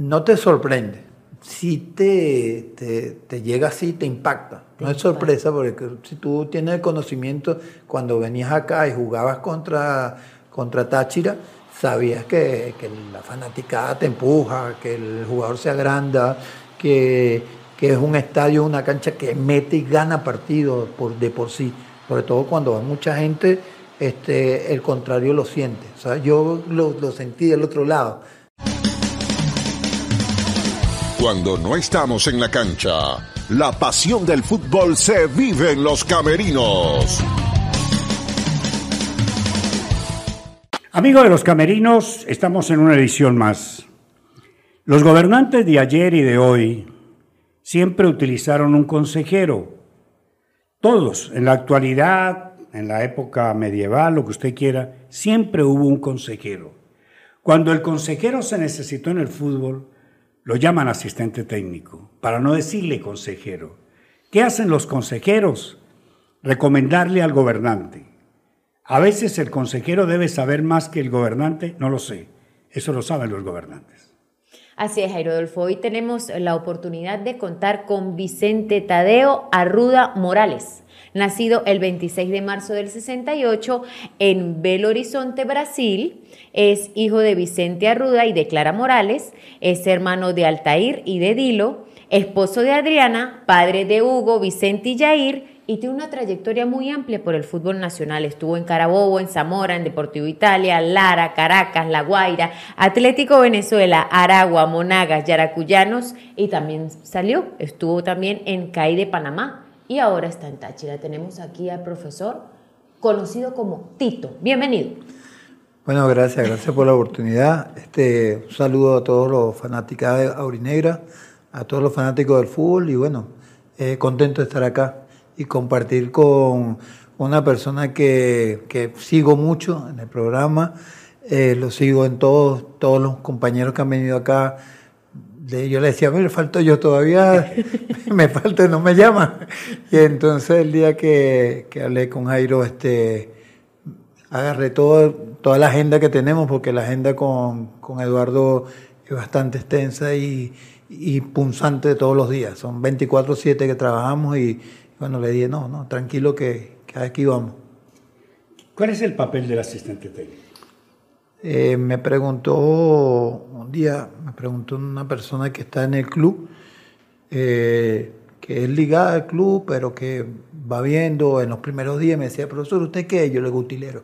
no te sorprende. Si te, te, llega así, te impacta. no es sorpresa porque si tú tienes el conocimiento, cuando venías acá y jugabas contra, contra Táchira, sabías que, que la fanaticada te empuja, que el jugador se agranda, que, que es un estadio, una cancha que mete y gana partidos por, de por sí. Sobre todo cuando va mucha gente, este, el contrario lo siente. O sea, yo lo, lo sentí del otro lado cuando no estamos en la cancha, la pasión del fútbol se vive en los camerinos. Amigos de los camerinos, estamos en una edición más. Los gobernantes de ayer y de hoy siempre utilizaron un consejero. Todos, en la actualidad, en la época medieval, lo que usted quiera, siempre hubo un consejero. Cuando el consejero se necesitó en el fútbol, lo llaman asistente técnico, para no decirle consejero. ¿Qué hacen los consejeros? Recomendarle al gobernante. A veces el consejero debe saber más que el gobernante, no lo sé. Eso lo saben los gobernantes. Así es, Jairo Hoy tenemos la oportunidad de contar con Vicente Tadeo Arruda Morales nacido el 26 de marzo del 68 en Belo Horizonte, Brasil. Es hijo de Vicente Arruda y de Clara Morales. Es hermano de Altair y de Dilo. Esposo de Adriana, padre de Hugo, Vicente y Jair, y tiene una trayectoria muy amplia por el fútbol nacional. Estuvo en Carabobo, en Zamora, en Deportivo Italia, Lara, Caracas, La Guaira, Atlético Venezuela, Aragua, Monagas, Yaracuyanos y también salió, estuvo también en CAI de Panamá y ahora está en Táchira. Tenemos aquí al profesor conocido como Tito. Bienvenido. Bueno, gracias, gracias por la oportunidad. Este, un saludo a todos los fanáticos de Aurinegra, a todos los fanáticos del fútbol y bueno, eh, contento de estar acá y compartir con una persona que, que sigo mucho en el programa, eh, lo sigo en todos, todos los compañeros que han venido acá yo le decía, me falto yo todavía, me falta, no me llama. Y entonces el día que, que hablé con Jairo, este, agarré todo, toda la agenda que tenemos, porque la agenda con, con Eduardo es bastante extensa y, y punzante todos los días. Son 24-7 que trabajamos y bueno, le dije, no, no, tranquilo que, que aquí vamos. ¿Cuál es el papel del asistente técnico? Eh, me preguntó un día, me preguntó una persona que está en el club, eh, que es ligada al club, pero que va viendo en los primeros días, me decía, profesor, ¿usted qué? Yo le digo utilero.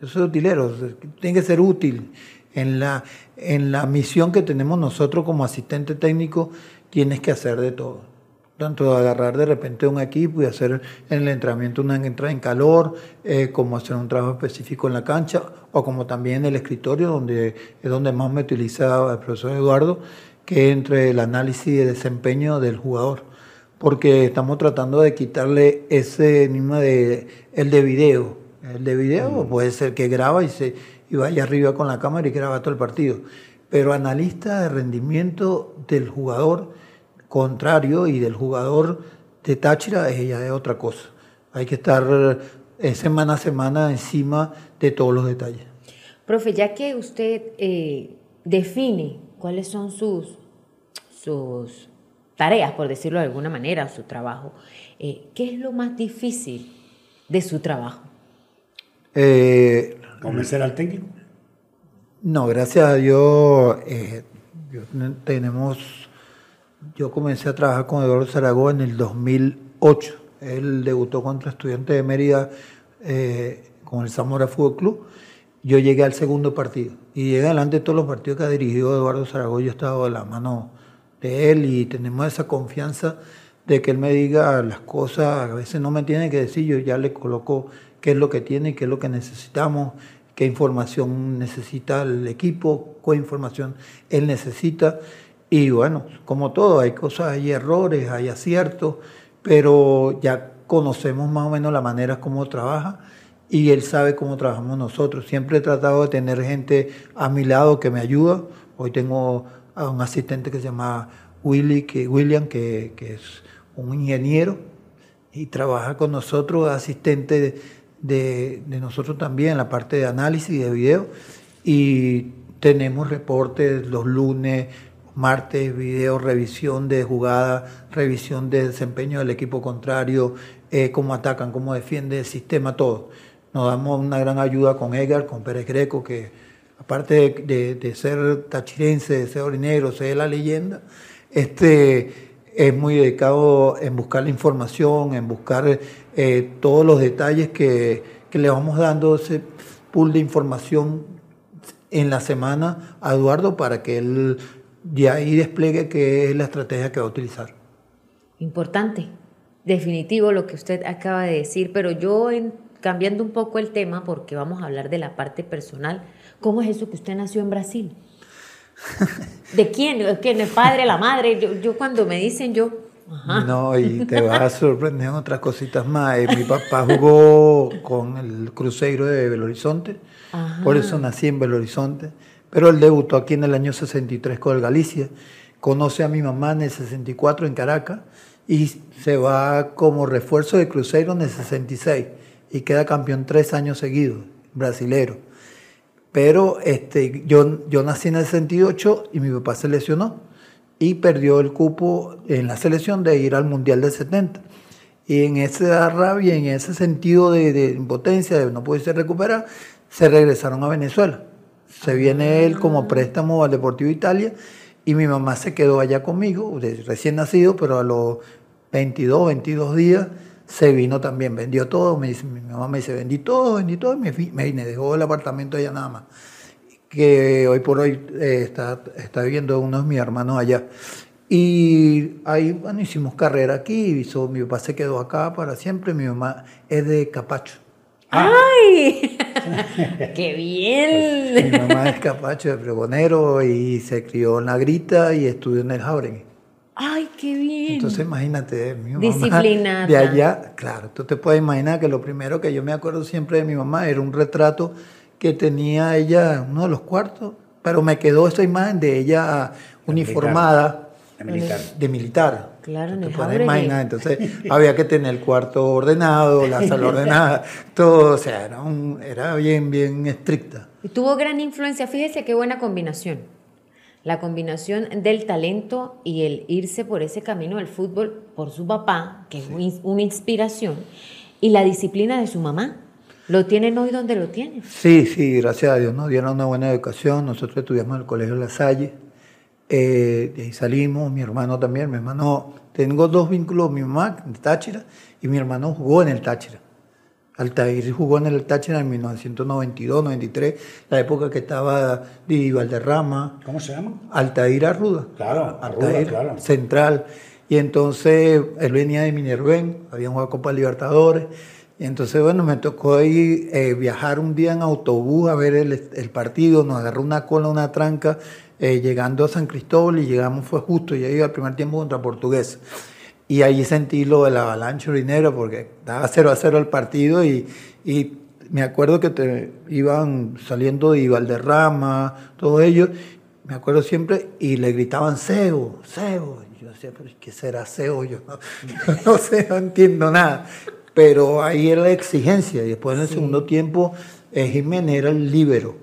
Yo soy utilero, tiene que ser útil. En la, en la misión que tenemos nosotros como asistente técnico, tienes que hacer de todo tanto agarrar de repente un equipo y hacer en el entrenamiento una entrada en calor, eh, como hacer un trabajo específico en la cancha, o como también en el escritorio, donde es donde más me utiliza el profesor Eduardo, que entre el análisis de desempeño del jugador. Porque estamos tratando de quitarle ese enigma de el de video. El de video puede ser que graba y se y vaya arriba con la cámara y graba todo el partido. Pero analista de rendimiento del jugador contrario y del jugador de Táchira es ella es otra cosa. Hay que estar eh, semana a semana encima de todos los detalles. Profe, ya que usted eh, define cuáles son sus, sus tareas, por decirlo de alguna manera, su trabajo, eh, ¿qué es lo más difícil de su trabajo? ¿Convencer al técnico? No, gracias a Dios tenemos yo comencé a trabajar con Eduardo Zaragoza en el 2008. Él debutó contra Estudiantes de Mérida eh, con el Zamora Fútbol Club. Yo llegué al segundo partido y llegué adelante de todos los partidos que ha dirigido Eduardo Zaragoza. Yo estaba de la mano de él y tenemos esa confianza de que él me diga las cosas. A veces no me tiene que decir, yo ya le coloco qué es lo que tiene, qué es lo que necesitamos, qué información necesita el equipo, qué información él necesita. Y bueno, como todo, hay cosas, hay errores, hay aciertos, pero ya conocemos más o menos la manera como trabaja y él sabe cómo trabajamos nosotros. Siempre he tratado de tener gente a mi lado que me ayuda. Hoy tengo a un asistente que se llama Willy, que, William, que, que es un ingeniero y trabaja con nosotros, asistente de, de, de, nosotros también en la parte de análisis de video. Y tenemos reportes los lunes, martes, video, revisión de jugada, revisión de desempeño del equipo contrario, eh, cómo atacan, cómo defiende el sistema, todo. Nos damos una gran ayuda con Edgar, con Pérez Greco, que aparte de, ser tachirense, de ser orinegro, ser la leyenda, este es muy dedicado en buscar la información, en buscar eh, todos los detalles que, que le vamos dando ese pool de información en la semana a Eduardo para que él de ahí despliegue qué es la estrategia que va a utilizar. Importante, definitivo lo que usted acaba de decir, pero yo cambiando un poco el tema, porque vamos a hablar de la parte personal, ¿cómo es eso que usted nació en Brasil? ¿De quién? ¿Quién? ¿El padre, la madre? Yo, cuando me dicen yo... No, y te vas a sorprender en otras cositas más. Eh, mi papá jugó con el Cruzeiro de Belo Horizonte, por eso nací en Belo Horizonte. Pero él debutó aquí en el año 63 con el Galicia, conoce a mi mamá en el 64 en Caracas y se va como refuerzo de Cruzeiro en el 66 y queda campeón tres años seguidos, brasilero. Pero este, yo, yo nací en el 68 y mi papá se lesionó y perdió el cupo en la selección de ir al Mundial del 70. Y en esa rabia, en ese sentido de, de impotencia, de no poderse recuperar, se regresaron a Venezuela. Se viene él como préstamo al Deportivo Italia y mi mamá se quedó allá conmigo, recién nacido, pero a los 22, 22 días se vino también, vendió todo, me dice, mi mamá me dice, vendí todo, vendí todo, y me, vine, dejó el apartamento allá nada más, que hoy por hoy eh, está, está viviendo uno de mis hermanos allá. Y ahí, bueno, hicimos carrera aquí, mi papá se quedó acá para siempre, mi mamá es de Capacho. ¡Ay! ¡Qué bien! mi mamá es capacho de pregonero y se crió en la grita y estudió en el Jauregui. ¡Ay, qué bien! Entonces imagínate, mi mamá Disciplinada. de allá, claro, tú te puedes imaginar que lo primero que yo me acuerdo siempre de mi mamá era un retrato que tenía ella en uno de los cuartos, pero me quedó esa imagen de ella uniformada. De militar. De militar. Claro, en el Entonces había que tener el cuarto ordenado, la sala ordenada, todo, o sea, era, era bien, bien estricta. Y tuvo gran influencia, fíjese qué buena combinación. La combinación del talento y el irse por ese camino del fútbol por su papá, que es una inspiración, y la disciplina de su mamá. ¿Lo tienen hoy donde lo tienen? Sí, sí, gracias a Dios nos dieron una buena educación. Nosotros estudiamos en el Colegio La Salle eh, de ahí salimos, mi hermano también, mi hermano, tengo dos vínculos, mi mamá de Táchira y mi hermano jugó en el Táchira. Altair jugó en el Táchira en 1992, 93, la época que estaba Didi Valderrama. ¿Cómo se llama? Altair Arruda. Claro, Arruda, claro. Central. Y entonces él venía de Minerven, habían jugado Copa Libertadores. Y entonces, bueno, me tocó ahí eh, viajar un día en autobús a ver el, el, partido, nos agarró una cola, una tranca eh, llegando a San Cristóbal y llegamos, fue justo, ya iba al primer tiempo contra Portugués. Y ahí sentí lo de la avalancha urinera porque daba 0 a 0 el partido y, y me acuerdo que te iban saliendo de Valderrama, todos ellos, me acuerdo siempre, y le gritaban Seo, Seo. yo decía, pero ¿qué será Seo? Yo no, sé, no entiendo nada. Pero ahí era la exigencia. Y después en el segundo tiempo, eh, Jiménez era el líbero.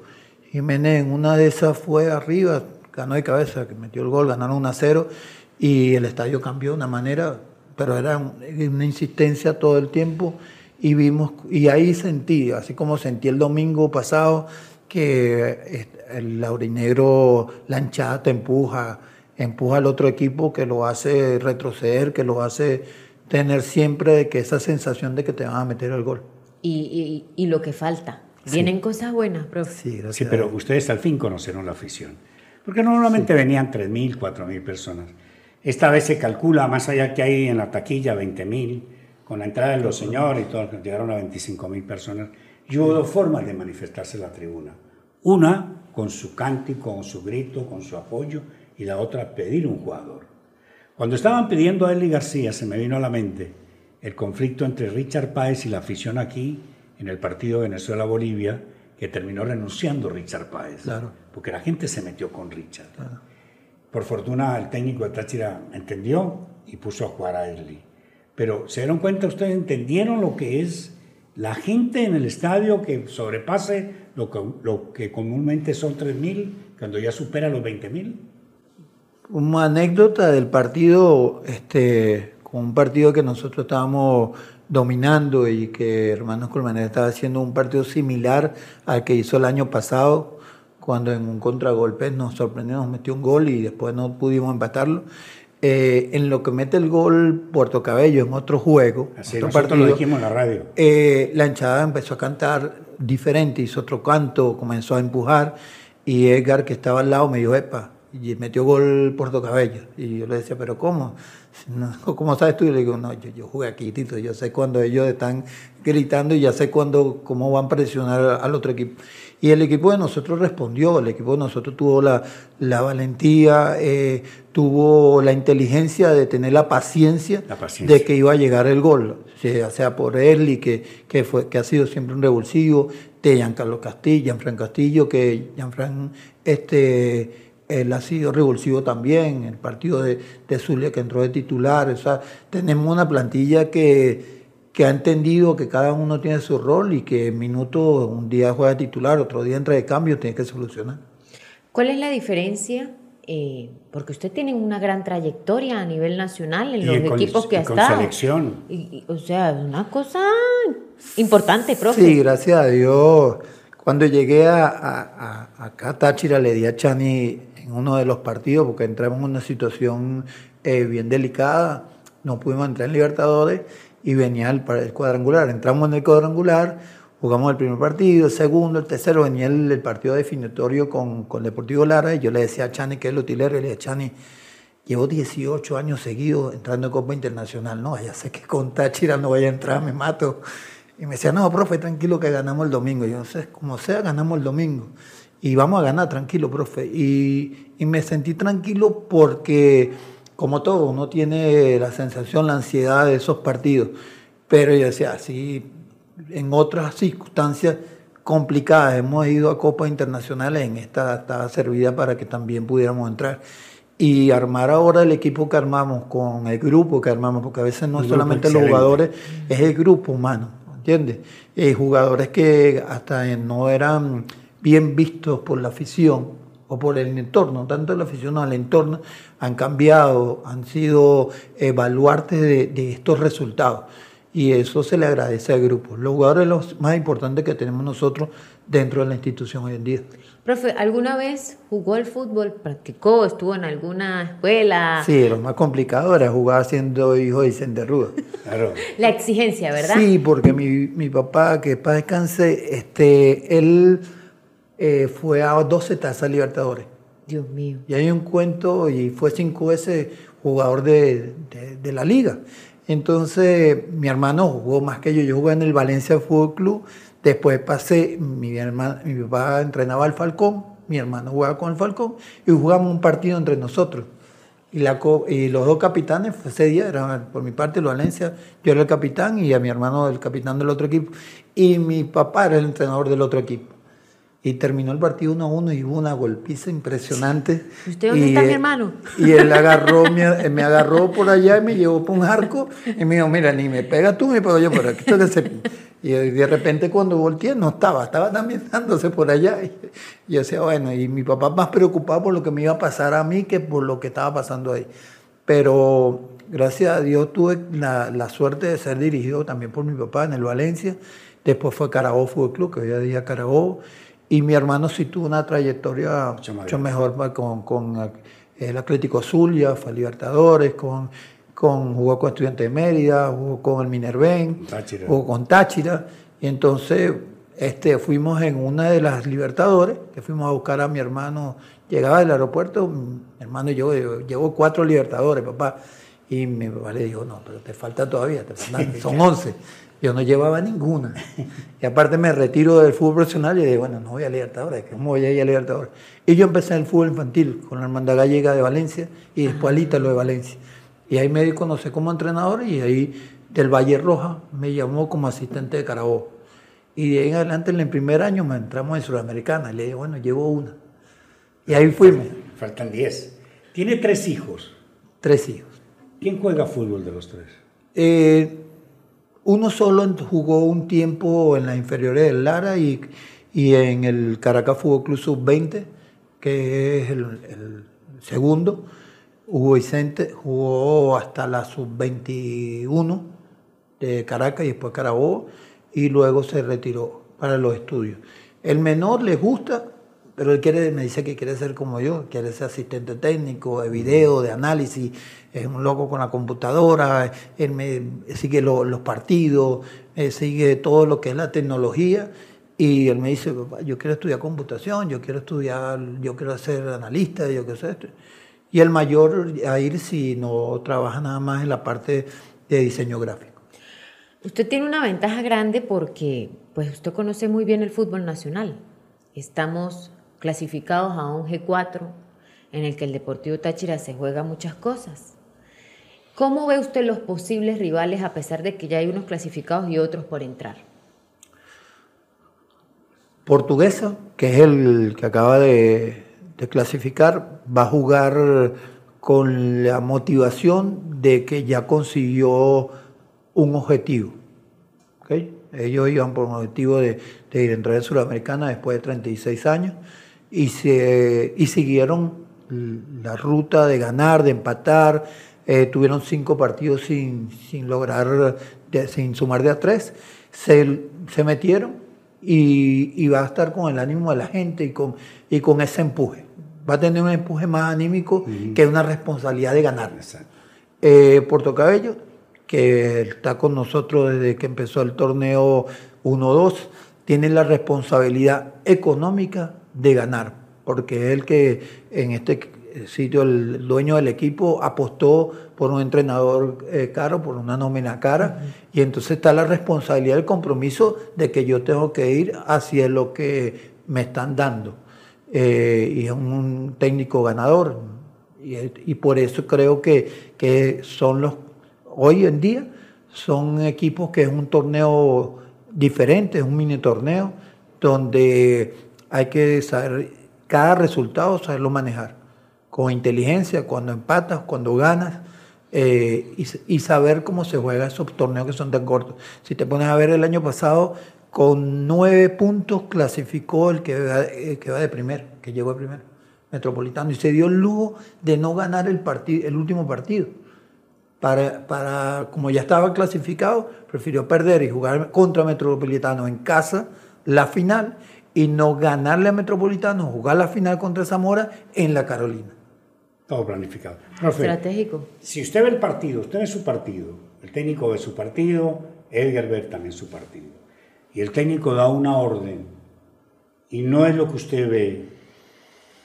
Jiménez en una de esas fue arriba, ganó de cabeza, que metió el gol, ganaron 1 a 0 y el estadio cambió de una manera, pero era una insistencia todo el tiempo y vimos, y ahí sentí, así como sentí el domingo pasado, que el laurinegro lanchada te empuja, empuja al otro equipo que lo hace retroceder, que lo hace tener siempre que esa sensación de que te van a meter el gol. y, y lo que falta, Vienen cosas buenas, profe. Sí, sí, pero ustedes al fin conocieron la afición. Porque normalmente venían 3.000, 4.000 personas. Esta vez se calcula, más allá que hay en la taquilla, 20.000, con la entrada de los señores y todo, llegaron a 25.000 personas. Y hubo dos formas de manifestarse en la tribuna. Una, con su cántico, con su grito, con su apoyo, y la otra, pedir un jugador. Cuando estaban pidiendo a Eli García, se me vino a la mente el conflicto entre Richard Páez y la afición aquí en el partido Venezuela-Bolivia que terminó renunciando Richard Páez. Claro. Porque la gente se metió con Richard. Por fortuna el técnico de Táchira entendió y puso a jugar a Erly. Pero se dieron cuenta, ustedes entendieron lo que es la gente en el estadio que sobrepase lo que, lo que comúnmente son 3.000, Cuando ya supera los 20 mil. Una anécdota del partido, este, con un partido que nosotros estábamos dominando y que Hermanos Colmener estaba haciendo un partido similar al que hizo el año pasado, cuando en un contragolpe nos sorprendió, nos metió un gol y después no pudimos empatarlo. Eh, en lo que mete el gol Puerto Cabello en otro juego, Así otro partido, lo dijimos en la radio. eh, la hinchada empezó a cantar diferente, hizo otro canto, comenzó a empujar y Edgar que estaba al lado me dijo, epa, y metió gol Puerto Cabello. Y yo le decía, pero ¿cómo? ¿Cómo sabes tú? Y le digo, no, yo, yo jugué aquí, Tito, yo sé cuando ellos están gritando y ya sé cuando, cómo van a presionar al otro equipo. Y el equipo de nosotros respondió, el equipo de nosotros tuvo la, la valentía, eh, tuvo la inteligencia de tener la paciencia, La paciencia. de que iba a llegar el gol, sea, sea por Erli, que, que, fue, que ha sido siempre un revulsivo, de Giancarlo Castillo, Gianfran Castillo, que Gianfran este, él ha sido revulsivo también, el partido de, de Zulia que entró de titular, o sea, tenemos una plantilla que, que ha entendido que cada uno tiene su rol y que en minutos un día juega de titular, otro día entra de cambio, tiene que solucionar. ¿Cuál es la diferencia? Eh, porque usted tiene una gran trayectoria a nivel nacional en Y los con- equipos que y ha con estado. selección. Y- y, o sea, una cosa importante, profe. Sí, gracias a Dios. Cuando llegué a, a- a- acá a Táchira le di a Chani en uno de los partidos porque entramos en una situación eh, bien delicada. No pudimos entrar en Libertadores y venía el, el cuadrangular. Entramos en el cuadrangular, jugamos el primer partido, el segundo, el tercero, venía el, partido definitorio con, con Deportivo Lara y yo le decía a Chani que es el utilero y le decía Chani, Llevo 18 años seguidos entrando en Copa Internacional. No, ya sé que con Táchira no voy a entrar, me mato. Y me decía, no, profe, tranquilo que ganamos el domingo. Y yo, como sea, ganamos el domingo. Y vamos a ganar, tranquilo, profe. Y, y me sentí tranquilo porque, como todo, uno tiene la sensación, la ansiedad de esos partidos. Pero yo decía, así, en otras circunstancias complicadas, hemos ido a Copas Internacionales, en esta estaba servida para que también pudiéramos entrar y armar ahora el equipo que armamos con el grupo que armamos, porque a veces no es solamente los jugadores, es el grupo humano, ¿entiendes? Jugadores que hasta no eran bien vistos por la afición o por el entorno, tanto la afición el entorno, han cambiado, han sido eh, de estos resultados. Y eso se le agradece al grupo. Los jugadores los más importantes que tenemos nosotros dentro de la institución hoy en día. Profe, ¿alguna vez jugó el fútbol? ¿Practicó? ¿Estuvo en alguna escuela? Sí, lo más complicado era jugar siendo hijo de Vicente Ruda. Claro. La exigencia, ¿verdad? Sí, porque mi, mi papá, que para descanse, este, él eh, fue a 12 tazas Libertadores. Dios mío. Y hay un cuento, y fue cinco veces jugador de, de- de la liga. Entonces, mi hermano jugó más que yo. Yo jugué en el Valencia Fútbol Club. Después pasé, mi, papá entrenaba al Falcón, mi hermano jugaba con el Falcón, y jugamos un partido entre nosotros. Y, la, co- y los dos capitanes, fue ese día, era por mi parte el Valencia, yo era el capitán y a mi hermano el capitán del otro equipo. Y mi papá era el entrenador del otro equipo. Y terminó el partido 1 a 1 y hubo una golpiza impresionante. ¿Usted dónde Y, está, mi eh, hermano? Y él agarró, me, me agarró por allá y me llevó por un arco y me dijo, mira, ni me pega tú, ni me pego yo, pero aquí tengo que ser-". Y de repente cuando volteé no estaba, estaba también dándose por allá. Y yo decía, bueno, y mi papá más preocupado por lo que me iba a pasar a mí que por lo que estaba pasando ahí. Pero gracias a Dios tuve la, la suerte de ser dirigido también por mi papá en el Valencia. Después fue Carabobo Fútbol Club, que hoy en día Carabobo. Y mi hermano sí tuvo una trayectoria Mucho mejor pa- con, con el Atlético Zulia, fue Libertadores, con, con, jugó con Estudiantes de Mérida, jugó con el Minerven, Táchira. jugó con Táchira. Y entonces este, fuimos en una de las Libertadores, que fuimos a buscar a mi hermano, llegaba del aeropuerto, mi hermano y yo, yo, llevo cuatro Libertadores, papá. Y mi papá le dijo, no, pero te falta todavía, te faltan, son 11. Yo no llevaba ninguna. Y aparte me retiro del fútbol profesional y dije, bueno, no voy a Libertadores, ¿cómo voy a ir a Libertadores? Y yo empecé en el fútbol infantil con la Hermandad Gallega de Valencia y después al Ítalo de Valencia. Y ahí me conocer como entrenador y ahí del Valle Roja me llamó como asistente de Carabobo. Y de ahí en adelante en el primer año me entramos en Sudamericana. Y le dije, bueno, llevo una. Y ahí fuimos, Faltan 10. Tiene tres hijos. tres hijos. ¿Quién juega fútbol de los tres? Eh, uno solo jugó un tiempo en las inferiores del Lara y, y en el Caracas Fútbol Club Sub-20, que es el, el segundo. Hugo Vicente jugó hasta la sub-21 de Caracas y después Carabobo y luego se retiró para los estudios. El menor le gusta, pero él quiere, me dice que quiere ser como yo, quiere ser asistente técnico de video, de análisis, es un loco con la computadora, él me sigue los partidos, sigue todo lo que es la tecnología. Y él me dice, yo quiero estudiar computación, yo quiero estudiar, yo quiero ser analista, yo quiero ser esto. Y el mayor a ir si no trabaja nada más en la parte de diseño gráfico. Usted tiene una ventaja grande porque pues usted conoce muy bien el fútbol nacional. Estamos clasificados a un G4 en el que el Deportivo Táchira se juega muchas cosas. ¿Cómo ve usted los posibles rivales a pesar de que ya hay unos clasificados y otros por entrar? Portuguesa, que es el que acaba de, clasificar, va a jugar con la motivación de que ya consiguió un objetivo. Ellos iban por un objetivo de, ir a entrar en Sudamericana después de 36 años y, se, y siguieron la ruta de ganar, de empatar. Eh, tuvieron cinco partidos sin, sin lograr, sin sumar de a tres. Se, se metieron y, y, va a estar con el ánimo de la gente y con, y con ese empuje. Va a tener un empuje más anímico que una responsabilidad de ganar. Eh, Puerto Cabello que está con nosotros desde que empezó el torneo 1-2, tiene la responsabilidad económica de ganar, porque es el que en este sitio, el dueño del equipo, apostó por un entrenador eh, caro, por una nómina cara, y entonces está la responsabilidad, el compromiso de que yo tengo que ir hacia lo que me están dando. Eh, y es un técnico ganador, y, y, por eso creo que, que son los hoy en día son equipos que es un torneo diferente, es un mini torneo donde hay que saber cada resultado, saberlo manejar con inteligencia, cuando empatas, cuando ganas. Eh, y, saber cómo se juega esos torneos que son tan cortos. Si te pones a ver el año pasado, con nueve puntos clasificó el que va, que va de primer, que llegó de primer, Metropolitano, y se dio el lujo de no ganar el, partido, el último partido para, para, como ya estaba clasificado, prefirió perder y jugar contra Metropolitano en casa la final y no ganarle a Metropolitano, jugar la final contra Zamora en la Carolina. Todo planificado. Estratégico. Si usted ve el partido, usted ve su partido, el técnico ve su partido, Edgar ve también su partido, y el técnico da una orden y no es lo que usted ve,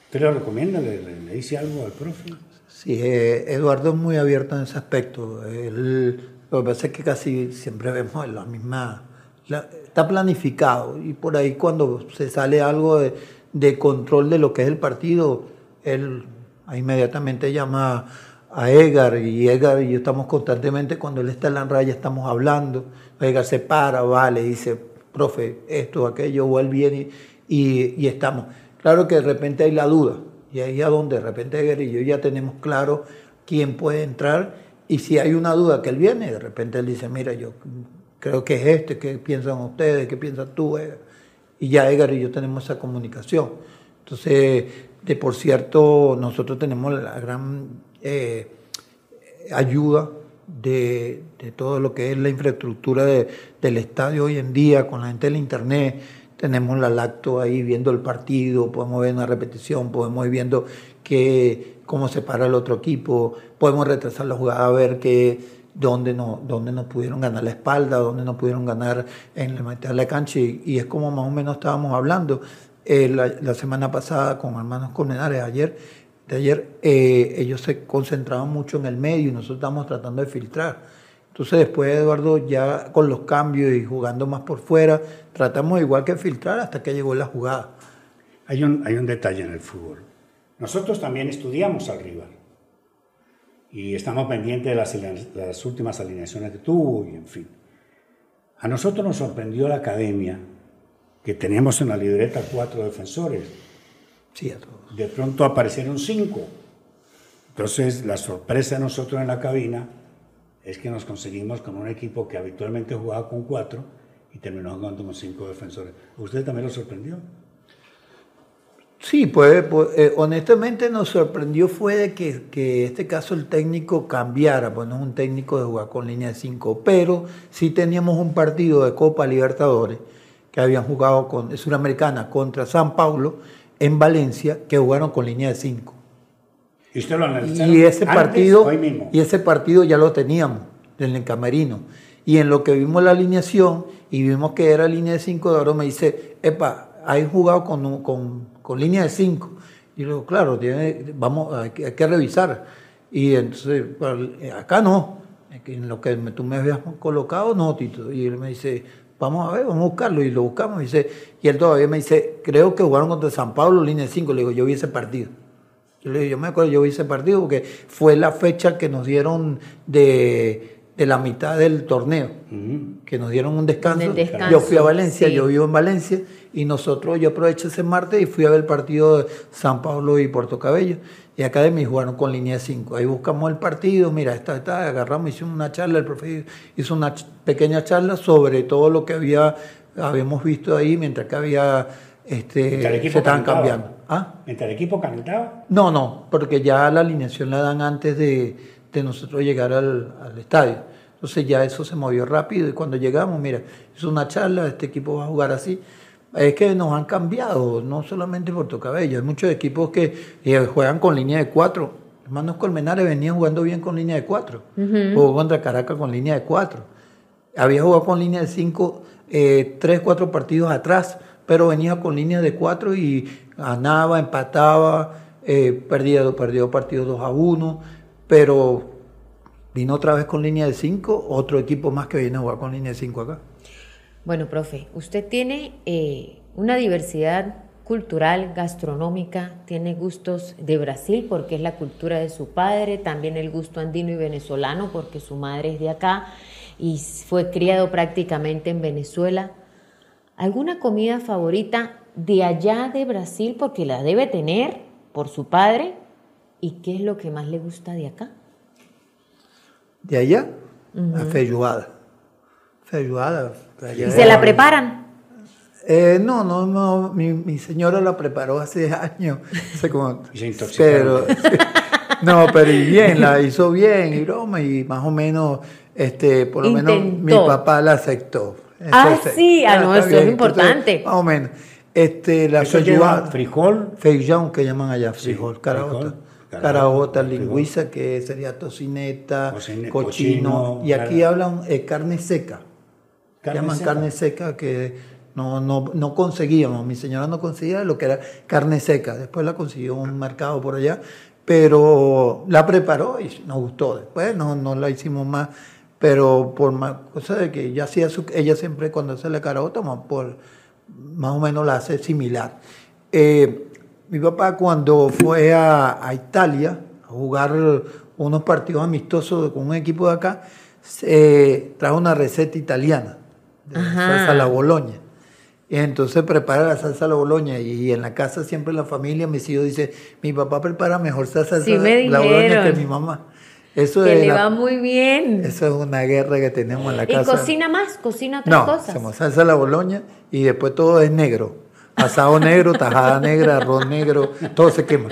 ¿usted le recomienda? ¿Le, le dice algo al profe? Sí, eh, Eduardo es muy abierto en ese aspecto. lo que pasa es que casi siempre vemos la misma... está planificado y por ahí cuando se sale algo de, control de lo que es el partido, él inmediatamente llama a Edgar y Edgar y yo estamos constantemente, cuando él está en la raya estamos hablando, Edgar se para, vale, dice, profe, esto, aquello, o él viene y, y estamos. Claro que de repente hay la duda, y ahí a donde de repente Edgar y yo ya tenemos claro quién puede entrar y si hay una duda que él viene, de repente él dice, mira, yo creo que es este, ¿qué piensan ustedes? ¿Qué piensas tú? Y ya Edgar y yo tenemos esa comunicación. Entonces, de por cierto, nosotros tenemos la gran eh, ayuda de, todo lo que es la infraestructura del estadio hoy en día, con la gente del internet, tenemos la lacto ahí viendo el partido, podemos ver una repetición, podemos ir viendo que, cómo se para el otro equipo, podemos retrasar la jugada a ver que, dónde, no, dónde nos pudieron ganar la espalda, dónde nos pudieron ganar en la mitad de la cancha. Y, es como más o menos estábamos hablando eh, la, semana pasada con hermanos Colmenares, ayer, de ayer, eh, ellos se concentraban mucho en el medio y nosotros estamos tratando de filtrar. Entonces después Eduardo ya con los cambios y jugando más por fuera, tratamos igual que filtrar hasta que llegó la jugada. Hay un, hay un detalle en el fútbol. Nosotros también estudiamos al rival y estamos pendientes de las, las últimas alineaciones que tuvo y en fin. A nosotros nos sorprendió la academia que teníamos en la libreta cuatro defensores. Sí, a todos. De pronto aparecieron cinco. Entonces la sorpresa de nosotros en la cabina es que nos conseguimos con un equipo que habitualmente jugaba con cuatro y terminó jugando con cinco defensores. ¿Usted también lo sorprendió? Sí, pues, pues eh, honestamente nos sorprendió fue de que, que este caso el técnico cambiara, pues no es un técnico de jugar con línea de 5, pero sí teníamos un partido de Copa Libertadores que habían jugado con Suramericana contra San Paulo en Valencia, que jugaron con línea de 5. ¿Y usted lo? Y ese antes, partido, hoy mismo? y ese partido ya lo teníamos en el camerino. Y en lo que vimos la alineación y vimos que era línea de 5 de oro, me dice, epa, hay jugado con, con, con línea de 5. Y yo digo, claro, tiene, vamos, hay que, hay que revisar. Y entonces, pues, acá no, en lo que tú me habías colocado, no, Tito. Y él me dice, vamos a ver, vamos a buscarlo. Y lo buscamos. Y, dice, y él todavía me dice, creo que jugaron contra San Pablo, línea de 5. Le digo, yo vi ese partido. Yo le digo, yo me acuerdo, yo vi ese partido porque fue la fecha que nos dieron de, de la mitad del torneo, que nos dieron un descanso. Yo fui a Valencia, sí. yo vivo en Valencia, y nosotros, yo aproveché ese martes y fui a ver el partido de San Pablo y Puerto Cabello. Y acá de mí jugaron con línea 5. Ahí buscamos el partido, mira, esta, esta, agarramos, hicimos una charla, el profe hizo una pequeña charla sobre todo lo que había, habíamos visto ahí mientras que había, este, se estaban cantaba. cambiando. ¿Ah? ¿Entre el equipo cantaba? No, no, porque ya la alineación la dan antes de, de nosotros llegar al, al estadio. Entonces ya eso se movió rápido y cuando llegamos, mira, hizo una charla, este equipo va a jugar así. Es que nos han cambiado, no solamente Puerto Cabello, hay muchos equipos que eh, juegan con línea de cuatro. Hermanos Colmenares venía jugando bien con línea de cuatro. Jugó contra Caracas con línea de cuatro. Había jugado con línea de cinco, eh, tres, cuatro partidos atrás, pero venía con línea de cuatro y ganaba, empataba, eh, perdía, perdió partidos 2 a 1, pero vino otra vez con línea de 5, otro equipo más que viene a jugar con línea de 5 acá. Bueno, profe, usted tiene eh, una diversidad cultural, gastronómica, tiene gustos de Brasil porque es la cultura de su padre, también el gusto andino y venezolano porque su madre es de acá y fue criado prácticamente en Venezuela. ¿Alguna comida favorita de allá de Brasil porque la debe tener por su padre? ¿Y qué es lo que más le gusta de acá? De allá, a feijoada. Feijoada. ¿Y se la preparan? Eh, no, no, no, mi, mi señora la preparó hace años. Hace como- Y se intoxicaron. pero, no, pero y bien, la hizo bien y broma y más o menos, este, por lo menos mi papá la aceptó. Ah, sí, ah, no, eso es importante. entonces, más o menos. Este, la feijoada, frijol, feijão que llaman allá, Sí, frijol, caraota. frijol, caraota, Caraota, frijol. lingüiza, que sería tocineta, Tocine- cochino, cochino, y aquí hablan eh, carne seca Carne llaman seca. carne seca que no, no, no conseguíamos. Mi señora no conseguía lo que era carne seca. Después la consiguió un mercado por allá, pero la preparó y nos gustó. Después no, no la hicimos más, pero por más cosa de que ya hacía su, ella siempre cuando hace la carota, más, por, más o menos la hace similar. Eh, mi papá cuando fue a, a Italia a jugar unos partidos amistosos con un equipo de acá, se trajo una receta italiana de salsa a la boloña. Y entonces prepara la salsa a la boloña y en la casa siempre la familia mis hijos dicen, mi papá prepara mejor salsa Sí, me la boloña que mi mamá. Eso Que es, le la- va muy bien. eso es una guerra que tenemos en la ¿Y casa. cocina más? ¿Cocina otras No, cosas? hacemos salsa a la boloña y después todo es negro. Asado negro, tajada negra, arroz negro, todo se quema.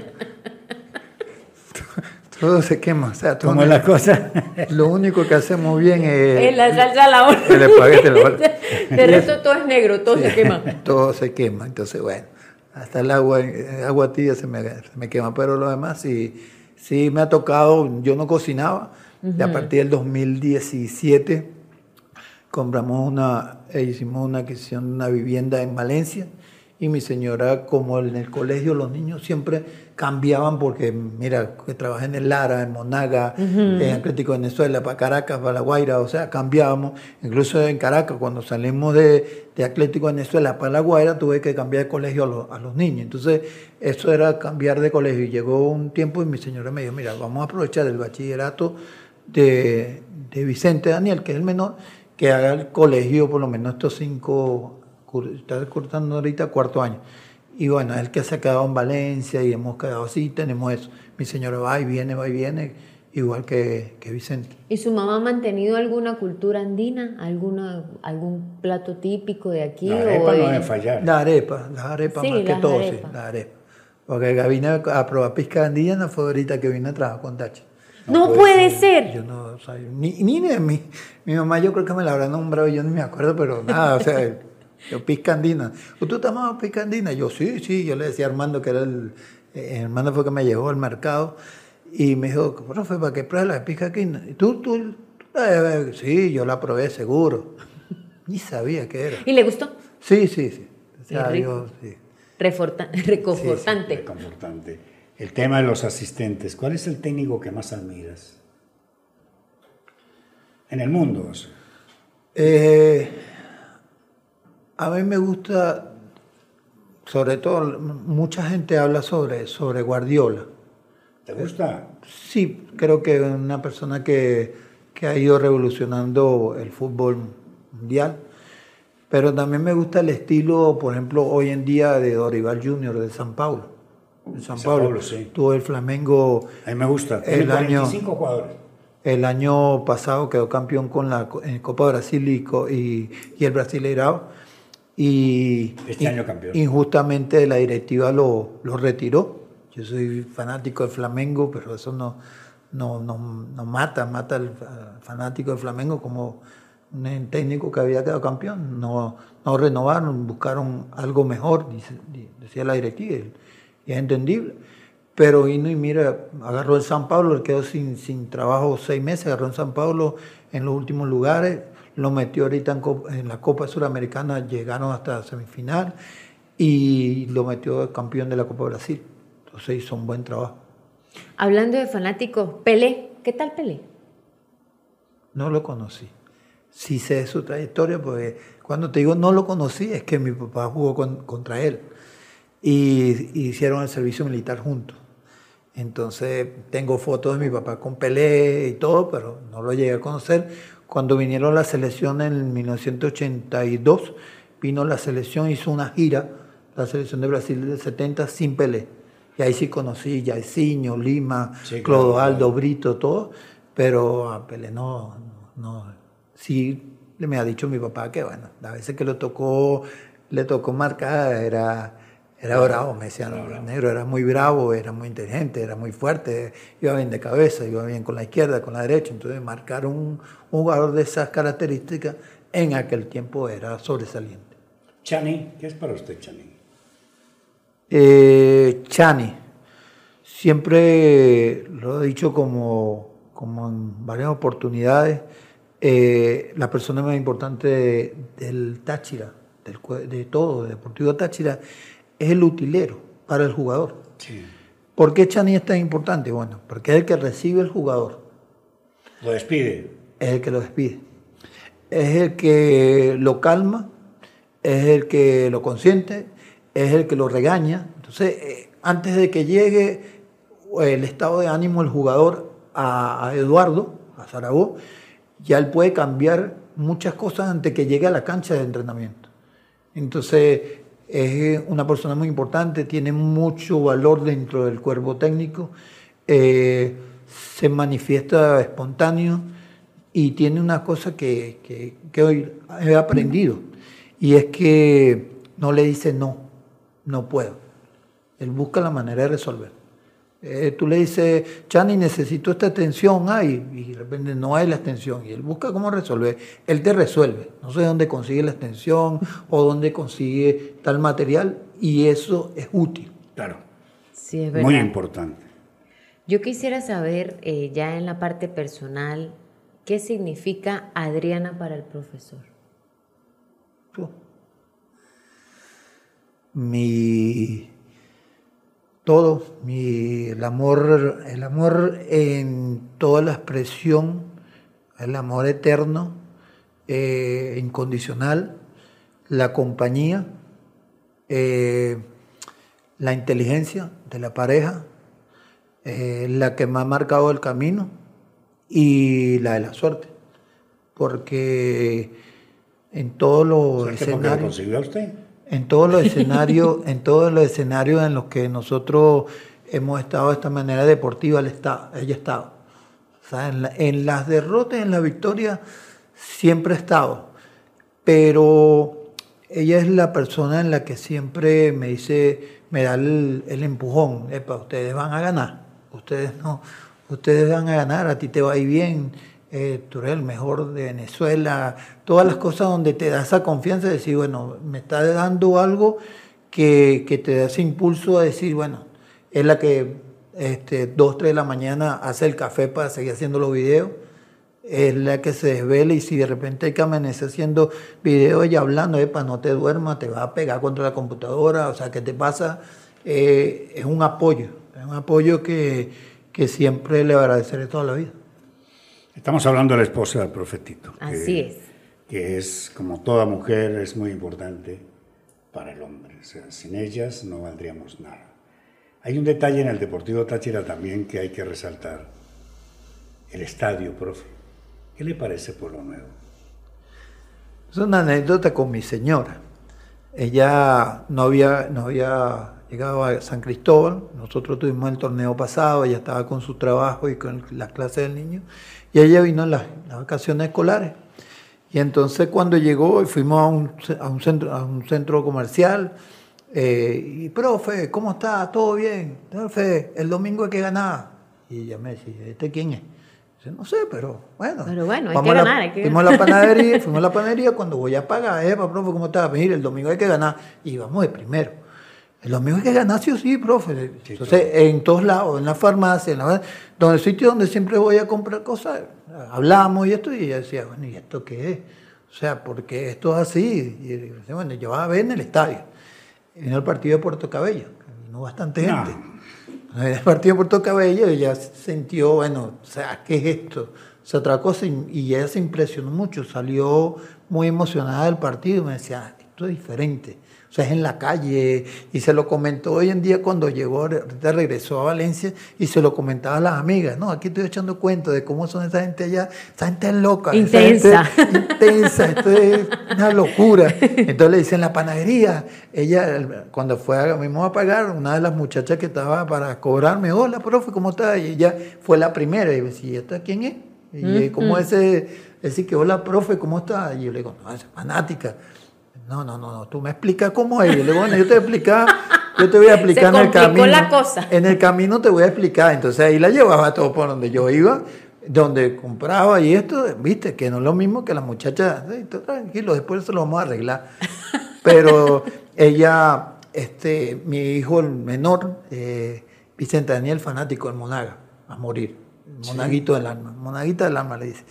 Todo se quema. O sea, todo como es la cosa. Lo único que hacemos bien es... Es la salsa a la hora. El espagueti a la hora. De resto todo es negro, todo se quema. Todo se quema. Entonces, bueno, hasta el agua, el agua tibia se me, se me quema. Pero lo demás sí, sí me ha tocado. Yo no cocinaba. Y a partir del 2017 compramos una, e hicimos una adquisición de una vivienda en Valencia. Y mi señora, como en el colegio los niños siempre cambiaban porque, mira, que trabajé en el Lara, en Monaga, en Atlético de Venezuela, para Caracas, para La Guaira, o sea, cambiábamos. Incluso en Caracas, cuando salimos de, de Atlético de Venezuela para La Guaira, tuve que cambiar de colegio a, los- a los niños. Entonces, eso era cambiar de colegio. Y llegó un tiempo y mi señora me dijo, mira, vamos a aprovechar el bachillerato de, de Vicente Daniel, que es el menor, que haga el colegio por lo menos estos cinco, está cortando ahorita cuarto año. Y bueno, es el que se ha quedado en Valencia y hemos quedado así, tenemos eso. Mi señora va y viene, va y viene, igual que, que Vicente. ¿Y su mamá ha mantenido alguna cultura andina? ¿Alguna, ¿Algún plato típico de aquí? La o arepa no de- debe fallar. La arepa, las arepas Sí, más que todo, arepas. sí, la arepa. Porque vine a probar piscandilla no fue ahorita que vine a trabajar con Tachi. No, puede ser. Yo no, o sea, ni, ni de mí. Mi mamá yo creo que me la habrá nombrado, yo ni me acuerdo, pero nada, o sea, yo piscandina. ¿Tú te llamabas piscandina? Yo sí, sí, yo le decía a Armando que era el, eh, Armando fue que me llevó al mercado y me dijo, profe, ¿para qué pruebas la piscandina? ¿Y tú, tú? Eh, sí, yo la probé seguro. Ni sabía qué era. ¿Y le gustó? Sí, sí, sí. O sea, yo, sí. Reforta- reconfortante. Reconfortante. El tema de los asistentes. ¿Cuál es el técnico que más admiras? En el mundo. o sea. Eh, a mí me gusta, sobre todo, mucha gente habla sobre, sobre Guardiola. ¿Te gusta? Sí, creo que es una persona que, que ha ido revolucionando el fútbol mundial. Pero también me gusta el estilo, por ejemplo, hoy en día de Dorival Junior de San Paulo. De San, San Paulo. Paulo, sí. Tuvo el Flamengo A mí me gusta. El año- 45 jugadores. el año pasado quedó campeón con la en Copa Brasil y, y el Brasileirao. Y Este y- año campeón. injustamente la directiva lo, lo retiró. Yo soy fanático del Flamengo, pero eso no, no, no, no mata, mata al al fanático del Flamengo como un técnico que había quedado campeón. No, no renovaron, buscaron algo mejor, dice- decía la directiva, y es entendible. Pero vino y mira, agarró el San Pablo, le quedó sin, sin trabajo seis meses, agarró el San Pablo en los últimos lugares, lo metió ahorita en, Copa- en la Copa Suramericana, llegaron hasta la semifinal y lo metió campeón de la Copa Brasil. Entonces hizo un buen trabajo. Hablando de fanáticos, Pelé. ¿Qué tal Pelé? No lo conocí. Sí sé su trayectoria, porque cuando te digo no lo conocí, es que mi papá jugó con- contra él. Y, y hicieron el servicio militar juntos. Entonces tengo fotos de mi papá con Pelé y todo, pero no lo llegué a conocer. Cuando vinieron la selección en 1982, vino la selección, hizo una gira, la selección de Brasil del 70 sin Pelé. Y ahí sí conocí Jairzinho, Lima, Sí, Clodoaldo, claro. Brito, todo, pero a Pelé no, no, sí me ha dicho mi papá que bueno, a veces que lo tocó, le tocó marcar, era, era bravo, me decían, negro era muy bravo, era muy inteligente, era muy fuerte, iba bien de cabeza, iba bien con la izquierda, con la derecha, entonces marcar un, un jugador de esas características en aquel tiempo era sobresaliente. Chani, ¿qué es para usted, Chani? Eh, Chani, siempre lo he dicho como, como en varias oportunidades, eh, la persona más importante de- del Táchira, del, de todo, de Deportivo Táchira, es el utilero para el jugador. Sí. ¿Por qué Chani es tan importante? Bueno, porque es el que recibe el jugador, Lo despide. es el que lo despide, es el que lo calma, es el que lo consiente, es el que lo regaña. Entonces, eh, antes de que llegue eh, el estado de ánimo del jugador a, a Eduardo, a Zaragoza, ya él puede cambiar muchas cosas antes que llegue a la cancha de entrenamiento. Entonces, es una persona muy importante, tiene mucho valor dentro del cuerpo técnico, eh, se manifiesta espontáneo y tiene una cosa que, que- que hoy he aprendido, y es que no le dice no, no puedo. Él busca la manera de resolver. Eh, tú le dices, Chani, necesito esta extensión, ay, y de repente no hay la extensión, y él busca cómo resolver. Él te resuelve. No sé dónde consigue la extensión o dónde consigue tal material, y eso es útil. Claro. Sí, es verdad. Muy importante. Yo quisiera saber, eh, ya en la parte personal, qué significa Adriana para el profesor. Tú. Mi todo, mi, el amor, el amor en toda la expresión, el amor eterno, eh, incondicional, la compañía, eh, la inteligencia de la pareja, eh, la que me ha marcado el camino y la de la suerte, porque en todos los ¿Suerte porque lo escenarios consiguió usted? En todos los escenarios, en todos los escenarios en los que nosotros hemos estado de esta manera deportiva, él está, ella ha estado. O sea, en, la- en las derrotas, en las victorias, siempre ha estado. Pero ella es la persona en la que siempre me dice, me da el, empujón, Epa, ustedes van a ganar, ustedes no, ustedes van a ganar, a ti te va a ir bien, eh, tú eres el mejor de Venezuela, todas las cosas donde te da esa confianza de decir, bueno, me está dando algo que, que te da ese impulso a decir, bueno, es la que este, 2, 3 de la mañana hace el café para seguir haciendo los videos es la que se desvela y si de repente hay que amanecer haciendo videos y hablando, para no te duermas, te va a pegar contra la computadora, o sea, ¿qué te pasa? Eh, es un apoyo, es un apoyo que, que siempre le agradeceré toda la vida. Estamos hablando de la esposa del profetito. Así es. Que es, como toda mujer, es muy importante para el hombre. O sea, sin ellas no valdríamos nada. Hay un detalle en el Deportivo Táchira también que hay que resaltar. El estadio, profe. ¿Qué le parece por lo Nuevo? Es una anécdota con mi señora. Ella no había, no había llegado a San Cristóbal, nosotros tuvimos el torneo pasado, ella estaba con su trabajo y con las clases del niño, y ella vino en las, vacaciones escolares. Y entonces cuando llegó, fuimos a un, a un, centro, a un centro comercial, eh, y profe, ¿cómo está? ¿Todo bien? Profe, el domingo hay que ganar. Y ella me decía, ¿este quién es? no sé, pero bueno. Pero bueno, hay que ganar. fuimos, A la panadería, fuimos a la panadería cuando voy a pagar, eh, profe, ¿cómo está? Mire, el domingo hay que ganar. Y vamos de primero. El domingo hay que ganar, sí profe. Entonces, en todos lados, en la farmacia, en la, donde sitio donde siempre voy a comprar cosas, hablamos y esto, y ella decía, bueno, ¿y esto qué es? O sea, porque esto es así. Y bueno, yo a ver en el estadio. En el partido de Puerto Cabello, no bastante gente. En el partido de Puerto Cabello ella sintió, bueno, o sea, ¿qué es esto? O sea, otra cosa, y ella se impresionó mucho, salió muy emocionada del partido y me decía, esto es diferente. O sea, es en la calle. Y se lo comentó hoy en día cuando llegó, regresó a Valencia y se lo comentaba a las amigas. No, aquí estoy echando cuenta de cómo son esa gente allá. Esa gente es loca. Intensa. intensa. Esto es una locura. Entonces le dicen la panadería. Ella, cuando fue a, mismo a pagar, una de las muchachas que estaba para cobrarme, hola, profe, ¿cómo está? Y ella fue la primera. Y yo decía, ¿esta quién es? Y como ese, decir que hola, profe, ¿cómo está? Y yo le digo, no, es fanática. No, no, no, no, tú me explicas cómo es. Yo le digo, bueno, yo te voy a explicar, yo te voy a explicar en el camino. la cosa. En el camino te voy a explicar. Entonces ahí la llevaba todo por donde yo iba, donde compraba y esto, viste, que no es lo mismo que la muchacha, tranquilo, después se lo vamos a arreglar. Pero ella, este, mi hijo el menor, eh, Vicente Daniel, fanático del Monaga, a morir. Monaguito del alma, monaguita del alma le dice.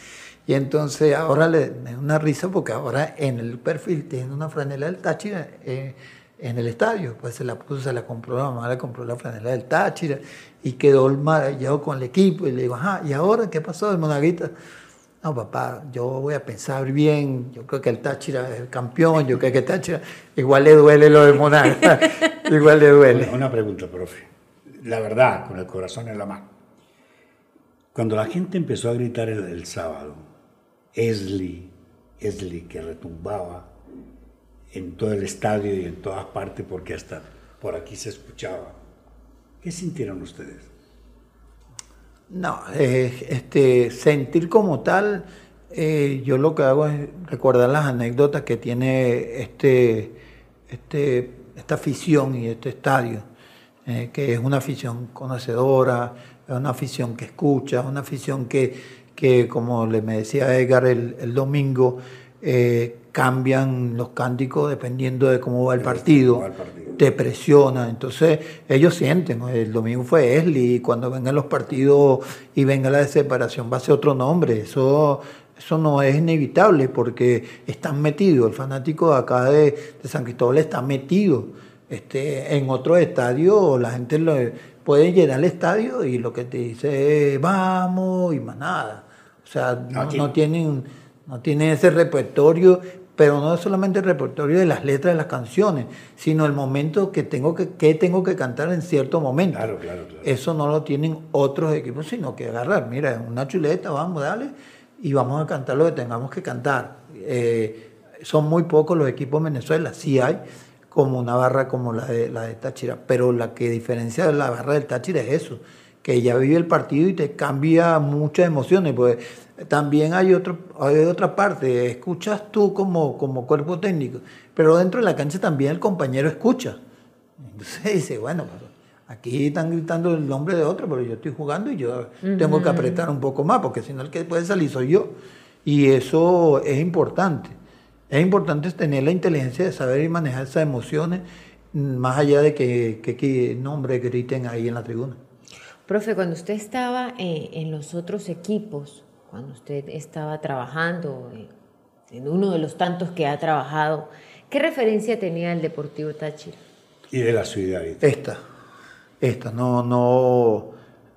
Y entonces ahora le da una risa porque ahora en el perfil tiene una franela del Táchira eh, en el estadio. Pues se la puso, se la compró, la mamá le compró la franela del Táchira y quedó maravillado con el equipo. Y le digo, ajá, ¿y ahora qué pasó del Monaguita? No, papá, yo voy a pensar bien. Yo creo que el Táchira es el campeón. Yo creo que el Táchira igual le duele lo de Monaga. igual le duele. Una, pregunta, profe. La verdad, con el corazón en la mano. Cuando la gente empezó a gritar el sábado, Esli, Esli que retumbaba en todo el estadio y en todas partes porque hasta por aquí se escuchaba. ¿Qué sintieron ustedes? No, eh, este, sentir como tal, eh, yo lo que hago es recordar las anécdotas que tiene este, este, esta afición y este estadio, eh, que es una afición conocedora, es una afición que escucha, es una afición que, que, como le me decía Edgar el, domingo, eh, cambian los cánticos dependiendo de cómo va el partido, te presiona, entonces ellos sienten, el domingo fue Esli, y cuando vengan los partidos y venga la separación va a ser otro nombre, eso, eso no es inevitable porque están metidos, el fanático de acá de, San Cristóbal está metido, este, en otro estadio. La gente lo, puede llenar el estadio y lo que te dice es vamos y más nada. O sea, no, tienen, no tienen ese repertorio, pero no es solamente el repertorio de las letras de las canciones, sino el momento que tengo que, que tengo que cantar en cierto momento. Claro, claro, claro. Eso no lo tienen otros equipos, sino que agarrar, mira, una chuleta, vamos, dale, y vamos a cantar lo que tengamos que cantar. Eh, son muy pocos los equipos en Venezuela, sí hay, como una barra como la de, la de Táchira, pero la que diferencia de la barra del Táchira es eso, que ya vive el partido y te cambia muchas emociones. Pues también hay, otro, hay otra parte, escuchas tú como, como cuerpo técnico, pero dentro de la cancha también el compañero escucha. Entonces dice, bueno, aquí están gritando el nombre de otro, pero yo estoy jugando y yo tengo que apretar un poco más, porque si no el que puede salir soy yo. Y eso es importante. Es importante tener la inteligencia de saber y manejar esas emociones, más allá de que, que, nombre griten ahí en la tribuna. Profe, cuando usted estaba eh, en los otros equipos, cuando usted estaba trabajando en uno de los tantos que ha trabajado, ¿qué referencia tenía el Deportivo Táchira? Y de la ciudad. Esta, esta, no, no,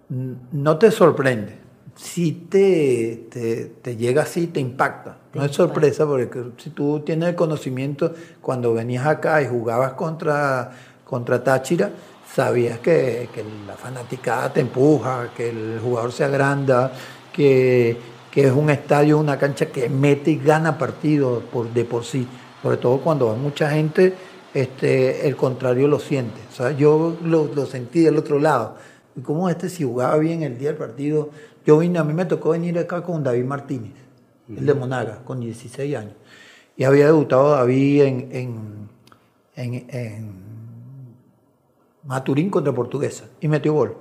no te sorprende. Si te, te, llega así, te impacta. no es sorpresa porque si tú tienes el conocimiento, cuando venías acá y jugabas contra, contra Táchira, sabías que, que la fanaticada te empuja, que el jugador se agranda, que, que es un estadio, una cancha que mete y gana partidos por, de por sí. Sobre todo cuando va mucha gente este, el contrario lo siente. O sea, yo lo, sentí del otro lado. Y como este, si jugaba bien el día del partido, yo vine, a mí me tocó venir acá con David Martínez, el de Monaga, con 16 años. Y había debutado David en, en, Maturín contra Portuguesa y metió gol.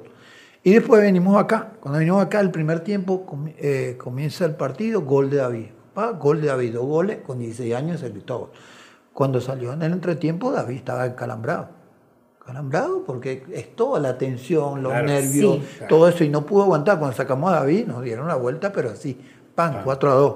Y después venimos acá. Cuando venimos acá, el primer tiempo eh, comienza el partido, gol de David. gol de David, dos goles, con 16 años se gritó cuando salió en el entretiempo, David estaba encalambrado. Calambrado porque es toda la tensión, los nervios, todo eso, y no pudo aguantar. Cuando sacamos a David, nos dieron la vuelta, pero así, pan, 4 a 2.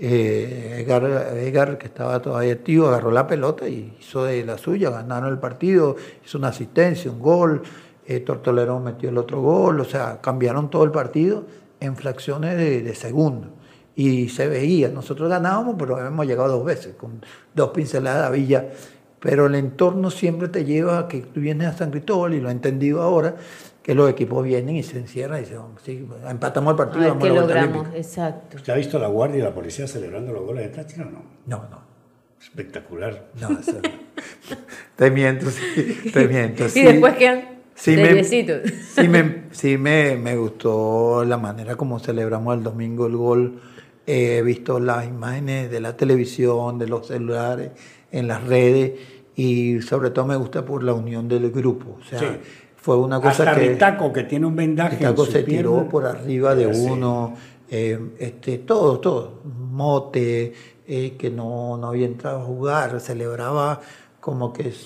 Eh, Edgar, que estaba todavía activo, agarró la pelota y hizo de la suya, ganaron el partido, hizo una asistencia, un gol, eh, Tortolero metió el otro gol, o sea, cambiaron todo el partido en fracciones de, de segundos y se veía. Nosotros ganábamos, pero hemos llegado dos veces, con dos pinceladas a Villa. Pero el entorno siempre te lleva a que tú vienes a San Cristóbal, y lo he entendido ahora, que los equipos vienen y se encierran y dicen, sí, empatamos el partido. Ay, que logramos, exacto. ¿Usted ha visto la guardia y la policía celebrando los goles de Táchira o no? No, no. Espectacular. No, eso no. te miento, sí, te miento. Sí. y después quedan Sí, me, sí, me, sí me, me, gustó la manera como celebramos el domingo el gol he visto las imágenes de la televisión, de los celulares, en las redes y sobre todo me gusta por la unión del grupo. O sea, fue una cosa Hasta que... Ritaco, que tiene un vendaje Ritaco se tiró por arriba de uno, eh, este, todo, todo. Mote, eh, que no, no había entrado a jugar, celebraba como que es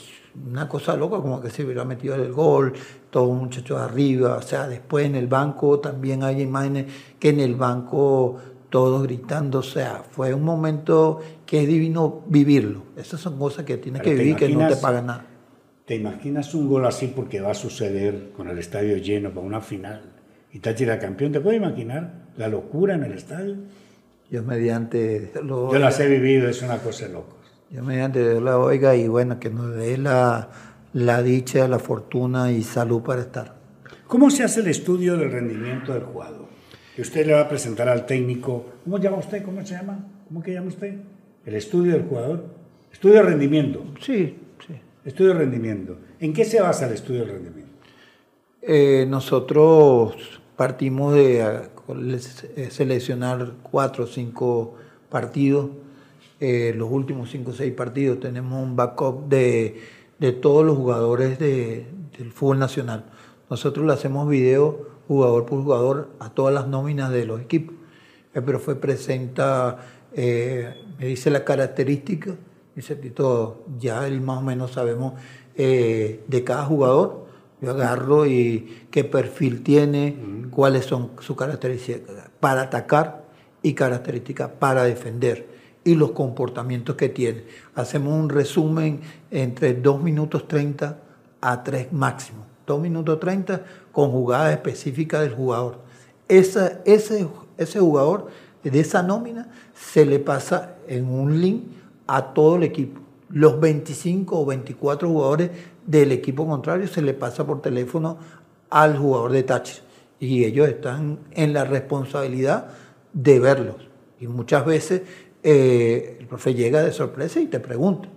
una cosa loca, como que se hubiera metido el gol, todos muchachos arriba, o sea, después en el banco también hay imágenes que en el banco todos gritando, o sea, fue un momento que es divino vivirlo. Esas son cosas que tienes que vivir que no te pagan nada. ¿Te imaginas un gol así porque va a suceder con el estadio lleno para una final y Táchira campeón? ¿Te puedes imaginar la locura en el estadio? Yo mediante... Lo Yo las he vivido, es una cosa de locos. Yo mediante la oiga y bueno, que nos dé la, la dicha, la fortuna y salud para estar. ¿Cómo se hace el estudio del rendimiento del jugador? que usted le va a presentar al técnico. ¿Cómo llama usted? ¿Cómo se llama? ¿Cómo que llama usted? El estudio del jugador. Estudio de rendimiento. Sí. Estudio de rendimiento. ¿En qué se basa el estudio de rendimiento? Eh, nosotros partimos de eh, seleccionar cuatro o cinco partidos. Eh, los últimos cinco o seis partidos tenemos un backup de, de todos los jugadores de, del fútbol nacional. Nosotros le hacemos video jugador por jugador a todas las nóminas de los equipos. El profe presenta, me dice la característica, dice todo, ya él más o menos sabemos eh, de cada jugador. Yo agarro y qué perfil tiene, cuáles son sus características para atacar y características para defender y los comportamientos que tiene. Hacemos un resumen entre 2 minutos 30 a 3 máximo. 2 minutos 30 con jugada específica del jugador. ese, ese jugador de esa nómina se le pasa en un link a todo el equipo. Los 25 o 24 jugadores del equipo contrario se le pasa por teléfono al jugador de touch y ellos están en la responsabilidad de verlos. Y muchas veces eh, el profe llega de sorpresa y te pregunta.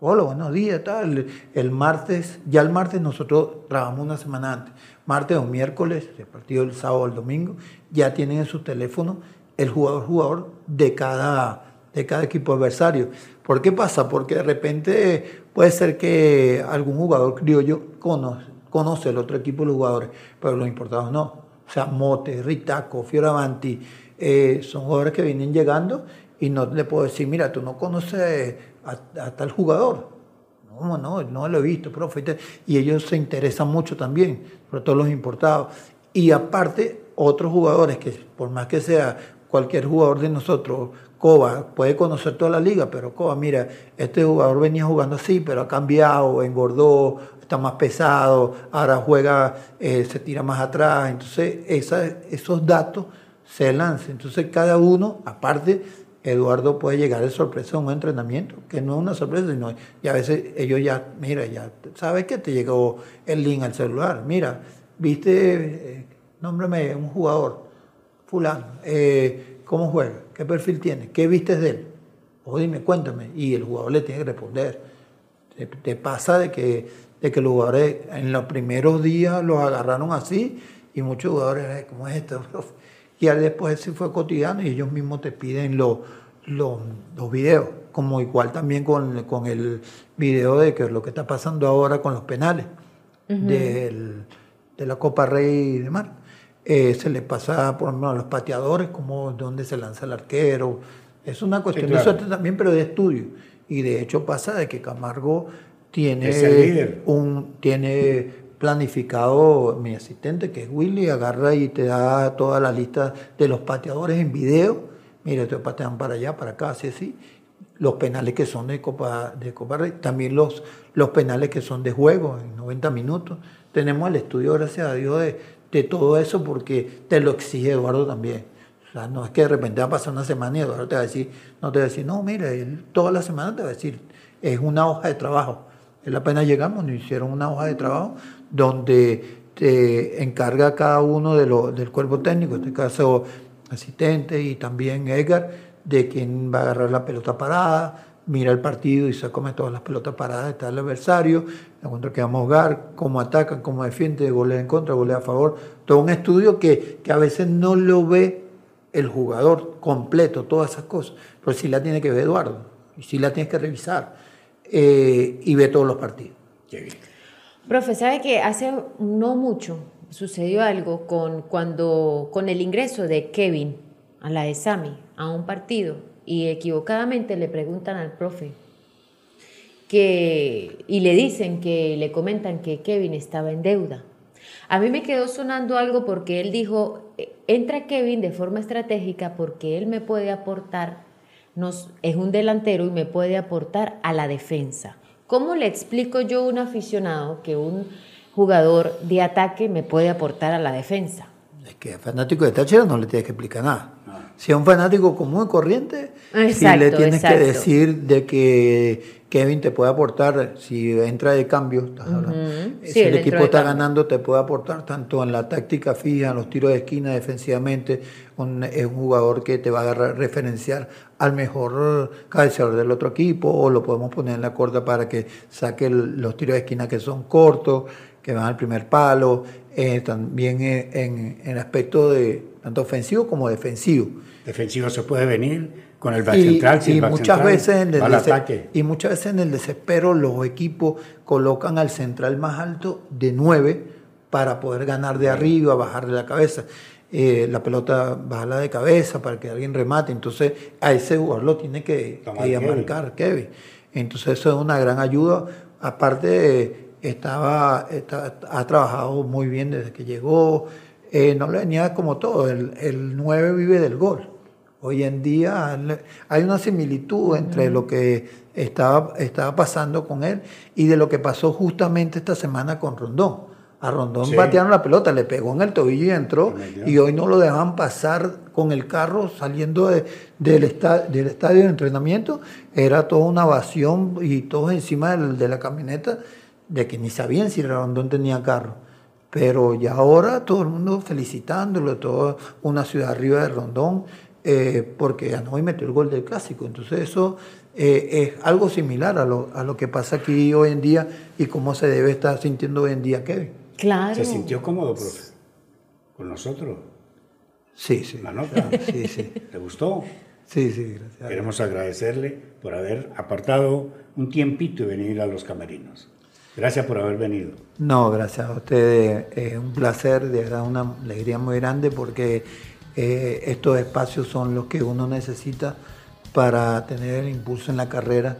Hola, buenos días, tal. El martes, ya el martes nosotros trabajamos una semana antes. Martes o miércoles, el partido el sábado o el domingo, ya tienen en su teléfono el jugador jugador de cada, de cada equipo adversario. ¿Por qué pasa? Porque de repente puede ser que algún jugador criollo conoce, conoce el otro equipo de los jugadores, pero los importados no. O sea, Mote, Ritaco, Fioravanti, eh, son jugadores que vienen llegando y no le puedo decir, mira, tú no conoces a, tal jugador. No, no, no lo he visto, profe. Y ellos se interesan mucho también, sobre todo los importados. Y aparte, otros jugadores que por más que sea cualquier jugador de nosotros, Coba, puede conocer toda la liga, pero Coba, mira, este jugador venía jugando así, pero ha cambiado, engordó, está más pesado, ahora juega, eh, se tira más atrás. Entonces, esos datos se lanzan. Entonces, cada uno, aparte, Eduardo puede llegar de sorpresa a un entrenamiento, que no es una sorpresa, sino y a veces ellos ya, mira, ya sabes que te llegó el link al celular, mira, viste, eh, nómbrame un jugador, fulano, eh, ¿cómo juega? ¿Qué perfil tiene? ¿Qué vistes de él? O dime, cuéntame, y el jugador le tiene que responder. Te, pasa de que, de que los jugadores en los primeros días los agarraron así y muchos jugadores, ¿cómo es esto? Y después sí fue cotidiano y ellos mismos te piden los, los, videos, como igual también con, con, el video de que lo que está pasando ahora con los penales de la Copa Rey y demás. Eh, se le pasa por a los pateadores, como dónde se lanza el arquero. Es una cuestión de suerte también, pero de estudio. Y de hecho pasa de que Camargo tiene un tiene planificado mi asistente, que es Willy, agarra y te da toda la lista de los pateadores en video. Mira, te patean para allá, para acá, así, así. Los penales que son de Copa, de Copa Rey, también los, los penales que son de juego, en 90 minutos. Tenemos el estudio, gracias a Dios, de, de todo eso porque te lo exige Eduardo también. O sea, no es que de repente va a pasar una semana y Eduardo te va a decir, no te va a decir, no, mira, él toda la semana te va a decir, es una hoja de trabajo. Él apenas llegamos, nos hicieron una hoja de trabajo donde te encarga cada uno de del cuerpo técnico, en este caso asistente y también Edgar, de quién va a agarrar la pelota parada, mira el partido y se come todas las pelotas paradas de tal adversario, contra que vamos a jugar, cómo atacan, cómo defienden, golea en contra, golea a favor. Todo un estudio que, que a veces no lo ve el jugador completo, todas esas cosas, pero sí la tiene que ver Eduardo, y sí la tienes que revisar, eh, y ve todos los partidos. Profe, sabe que hace no mucho sucedió algo con, cuando, con el ingreso de Kevin a la ESAMI a un partido y equivocadamente le preguntan al profe que, y le dicen que le comentan que Kevin estaba en deuda. A mí me quedó sonando algo porque él dijo, entra Kevin de forma estratégica porque él me puede aportar, nos, es un delantero y me puede aportar a la defensa. ¿Cómo le explico yo a un aficionado que un jugador de ataque me puede aportar a la defensa? Es que fanático de Táchira no le tienes que explicar nada. Si a un fanático común y corriente, sí le tienes que decir de que Kevin te puede aportar, si entra de cambio, si el, equipo está ganando, te puede aportar tanto en la táctica fija, en los tiros de esquina defensivamente, es un jugador que te va a referenciar al mejor cabeceador del otro equipo, o lo podemos poner en la corta para que saque los tiros de esquina que son cortos, que van al primer palo, eh, también en el aspecto de tanto ofensivo como defensivo. Defensivo se puede venir con el back central, y muchas veces en el ataque. Y muchas veces en el desespero los equipos colocan al central más alto de 9 para poder ganar de arriba, bajar de la cabeza. Eh, la pelota bajarla de cabeza para que alguien remate. Entonces a ese jugador lo tiene que, que marcar Kevin. Entonces eso es una gran ayuda. Aparte estaba, ha trabajado muy bien desde que llegó. Eh, no le venía como todo. El, el 9 vive del gol. Hoy en día hay una similitud entre lo que estaba, estaba pasando con él y de lo que pasó justamente esta semana con Rondón. A Rondón batearon la pelota, le pegó en el tobillo y entró, y hoy no lo dejaban pasar con el carro saliendo del, del estadio de entrenamiento. Era toda una evasión y todos encima de la camioneta, de que ni sabían si Rondón tenía carro. Pero ya ahora todo el mundo felicitándolo, toda una ciudad arriba de Rondón. eh, porque hoy metió el gol del clásico. Entonces eso eh, es algo similar a lo, a lo que pasa aquí hoy en día y cómo se debe estar sintiendo hoy en día Kevin. Claro. ¿Se sintió cómodo, profe? ¿Con nosotros? Sí, sí. ¿La nota? Sí, sí. ¿Te gustó? Sí, sí, gracias. Queremos agradecerle por haber apartado un tiempito y venir a los camerinos. Gracias por haber venido. No, gracias a ustedes. Es un placer, de verdad, una alegría muy grande porque eh, estos espacios son los que uno necesita para tener el impulso en la carrera,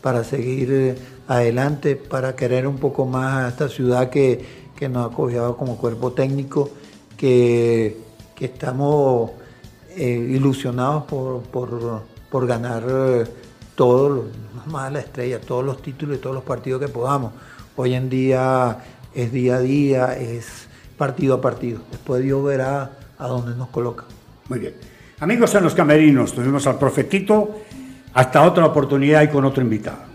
para seguir eh, adelante, para querer un poco más a esta ciudad que, que nos ha acogido como cuerpo técnico, que, que estamos eh, ilusionados por, por, por ganar todos, más la estrella, todos los títulos y todos los partidos que podamos. Hoy en día es día a día, es partido a partido. Después Dios verá a dónde nos coloca. Muy bien. Amigos en los camerinos, tuvimos al profetito. Hasta otra oportunidad y con otro invitado.